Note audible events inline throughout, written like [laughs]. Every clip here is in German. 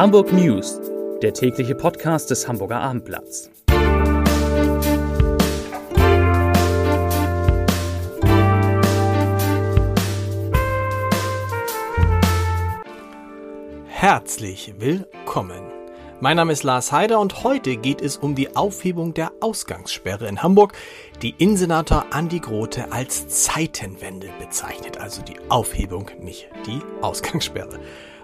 Hamburg News, der tägliche Podcast des Hamburger Abendblatts. Herzlich willkommen. Mein Name ist Lars Heider und heute geht es um die Aufhebung der Ausgangssperre in Hamburg, die Innensenator Andi Grote als Zeitenwende bezeichnet, also die Aufhebung, nicht die Ausgangssperre.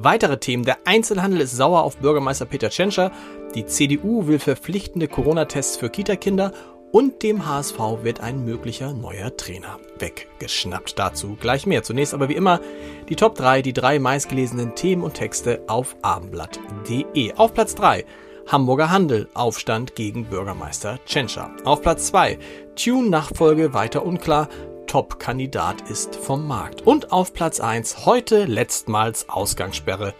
Weitere Themen. Der Einzelhandel ist sauer auf Bürgermeister Peter Tschentscher. Die CDU will verpflichtende Corona-Tests für Kita-Kinder und dem HSV wird ein möglicher neuer Trainer weggeschnappt. Dazu gleich mehr. Zunächst aber wie immer die Top 3, die drei meistgelesenen Themen und Texte auf abendblatt.de. Auf Platz 3 Hamburger Handel, Aufstand gegen Bürgermeister Tschentscher. Auf Platz 2 Tune-Nachfolge weiter unklar, Top-Kandidat ist vom Markt. Und auf Platz 1 heute letztmals Ausgangssperre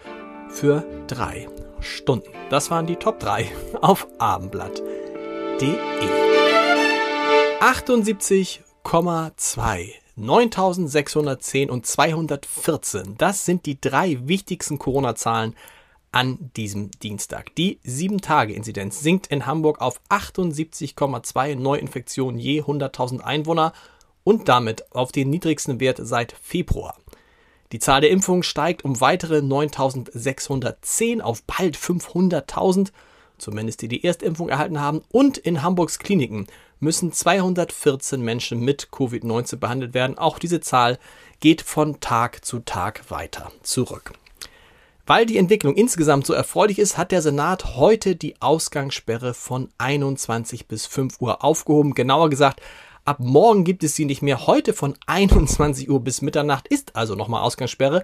für drei Stunden. Das waren die Top 3 auf abendblatt.de. 78,2 9610 und 214. Das sind die drei wichtigsten Corona-Zahlen an diesem Dienstag. Die 7-Tage-Inzidenz sinkt in Hamburg auf 78,2 Neuinfektionen je 100.000 Einwohner und damit auf den niedrigsten Wert seit Februar. Die Zahl der Impfungen steigt um weitere 9.610 auf bald 500.000, zumindest die die Erstimpfung erhalten haben. Und in Hamburgs Kliniken müssen 214 Menschen mit Covid-19 behandelt werden. Auch diese Zahl geht von Tag zu Tag weiter zurück. Weil die Entwicklung insgesamt so erfreulich ist, hat der Senat heute die Ausgangssperre von 21 bis 5 Uhr aufgehoben. Genauer gesagt Ab morgen gibt es sie nicht mehr. Heute von [laughs] 21 Uhr bis Mitternacht ist also nochmal Ausgangssperre.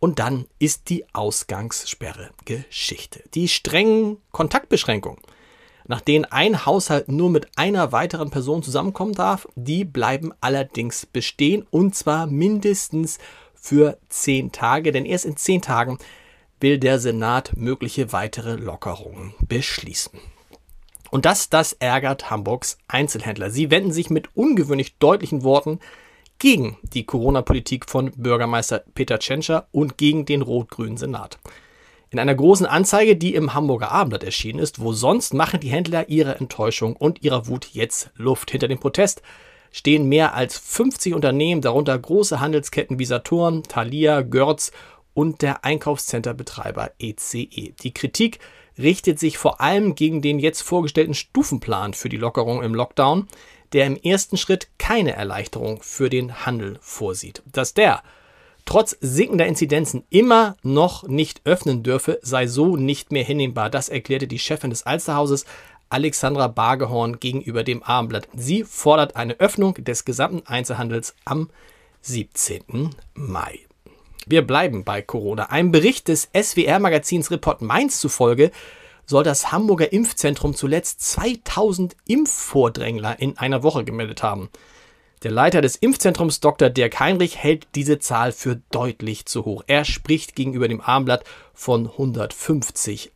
Und dann ist die Ausgangssperre Geschichte. Die strengen Kontaktbeschränkungen, nach denen ein Haushalt nur mit einer weiteren Person zusammenkommen darf, die bleiben allerdings bestehen und zwar mindestens für zehn Tage, denn erst in zehn Tagen will der Senat mögliche weitere Lockerungen beschließen. Und das, das ärgert Hamburgs Einzelhändler. Sie wenden sich mit ungewöhnlich deutlichen Worten gegen die Corona-Politik von Bürgermeister Peter Tschentscher und gegen den rot-grünen Senat. In einer großen Anzeige, die im Hamburger Abendblatt erschienen ist, wo sonst machen die Händler ihre Enttäuschung und ihrer Wut jetzt Luft. Hinter dem Protest stehen mehr als 50 Unternehmen, darunter große Handelsketten wie Saturn, Thalia, Görz und der Einkaufscenterbetreiber ECE. E. Die Kritik richtet sich vor allem gegen den jetzt vorgestellten Stufenplan für die Lockerung im Lockdown, der im ersten Schritt keine Erleichterung für den Handel vorsieht. Dass der trotz sinkender Inzidenzen immer noch nicht öffnen dürfe, sei so nicht mehr hinnehmbar. Das erklärte die Chefin des Alsterhauses Alexandra Bargehorn gegenüber dem Abendblatt. Sie fordert eine Öffnung des gesamten Einzelhandels am 17. Mai. Wir bleiben bei Corona. Einem Bericht des SWR-Magazins Report Mainz zufolge soll das Hamburger Impfzentrum zuletzt 2000 Impfvordrängler in einer Woche gemeldet haben. Der Leiter des Impfzentrums Dr. Dirk Heinrich hält diese Zahl für deutlich zu hoch. Er spricht gegenüber dem Armblatt von 150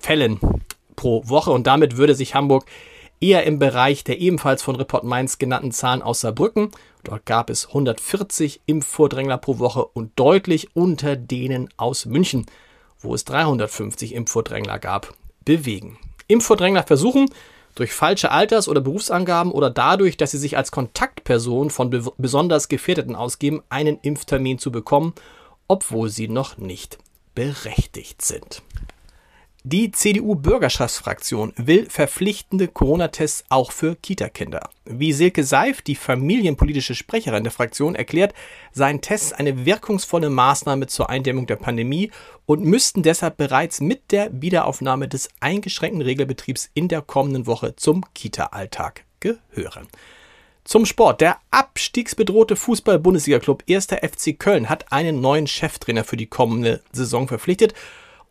Fällen pro Woche und damit würde sich Hamburg eher im Bereich der ebenfalls von Report Mainz genannten Zahlen aus Saarbrücken. Dort gab es 140 Impfvordrängler pro Woche und deutlich unter denen aus München, wo es 350 Impfvordrängler gab, bewegen. Impfvordrängler versuchen, durch falsche Alters- oder Berufsangaben oder dadurch, dass sie sich als Kontaktperson von be besonders Gefährdeten ausgeben, einen Impftermin zu bekommen, obwohl sie noch nicht berechtigt sind. Die CDU-Bürgerschaftsfraktion will verpflichtende Corona-Tests auch für Kita-Kinder. Wie Silke Seif, die familienpolitische Sprecherin der Fraktion, erklärt, seien Tests eine wirkungsvolle Maßnahme zur Eindämmung der Pandemie und müssten deshalb bereits mit der Wiederaufnahme des eingeschränkten Regelbetriebs in der kommenden Woche zum Kita-Alltag gehören. Zum Sport. Der abstiegsbedrohte Fußball-Bundesliga-Club 1. FC Köln hat einen neuen Cheftrainer für die kommende Saison verpflichtet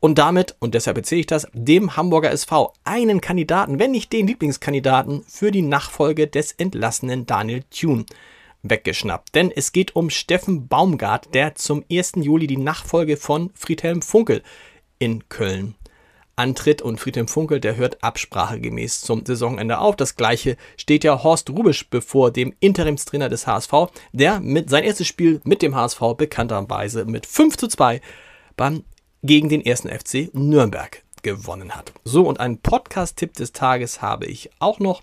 und damit, und deshalb erzähle ich das, dem Hamburger SV einen Kandidaten, wenn nicht den Lieblingskandidaten, für die Nachfolge des entlassenen Daniel Thune weggeschnappt. Denn es geht um Steffen Baumgart, der zum 1. Juli die Nachfolge von Friedhelm Funkel in Köln antritt und Friedhelm Funkel, der hört absprachegemäß zum Saisonende auf. Das gleiche steht ja Horst Rubisch bevor, dem Interimstrainer des HSV, der mit sein erstes Spiel mit dem HSV bekannterweise mit 5 zu 2 beim gegen den ersten FC Nürnberg gewonnen hat. So, und einen Podcast-Tipp des Tages habe ich auch noch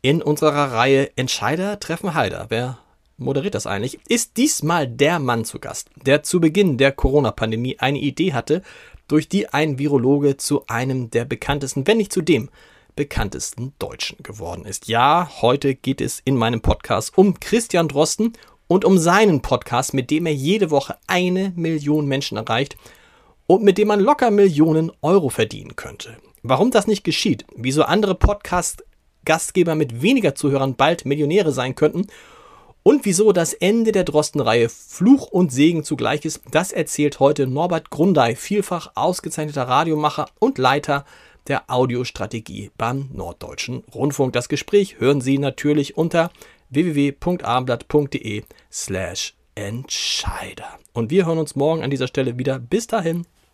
in unserer Reihe Entscheider treffen Heider. Wer moderiert das eigentlich? Ist diesmal der Mann zu Gast, der zu Beginn der Corona-Pandemie eine Idee hatte, durch die ein Virologe zu einem der bekanntesten, wenn nicht zu dem bekanntesten Deutschen geworden ist. Ja, heute geht es in meinem Podcast um Christian Drosten und um seinen Podcast, mit dem er jede Woche eine Million Menschen erreicht und mit dem man locker Millionen Euro verdienen könnte. Warum das nicht geschieht, wieso andere Podcast-Gastgeber mit weniger Zuhörern bald Millionäre sein könnten und wieso das Ende der Drosten-Reihe Fluch und Segen zugleich ist, das erzählt heute Norbert Grundei, vielfach ausgezeichneter Radiomacher und Leiter der Audiostrategie beim Norddeutschen Rundfunk. Das Gespräch hören Sie natürlich unter www.abendblatt.de slash Entscheider. Und wir hören uns morgen an dieser Stelle wieder. Bis dahin.